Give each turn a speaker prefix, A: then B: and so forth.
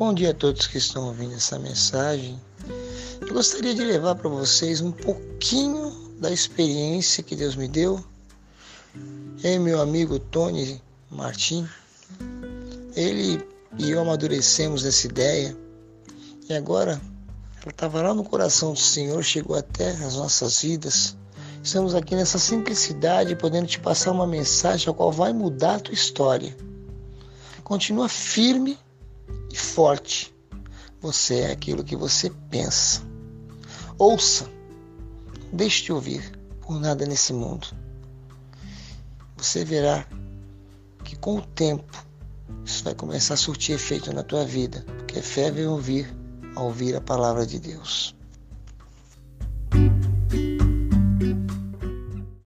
A: Bom dia a todos que estão ouvindo essa mensagem. Eu gostaria de levar para vocês um pouquinho da experiência que Deus me deu. Eu e meu amigo Tony Martim, ele e eu amadurecemos essa ideia e agora ela estava lá no coração do Senhor, chegou até as nossas vidas. Estamos aqui nessa simplicidade, podendo te passar uma mensagem a qual vai mudar a tua história. Continua firme e forte. Você é aquilo que você pensa. Ouça, deixe de ouvir por nada nesse mundo. Você verá que com o tempo isso vai começar a surtir efeito na tua vida, porque fé vem ouvir, a ouvir a palavra de Deus.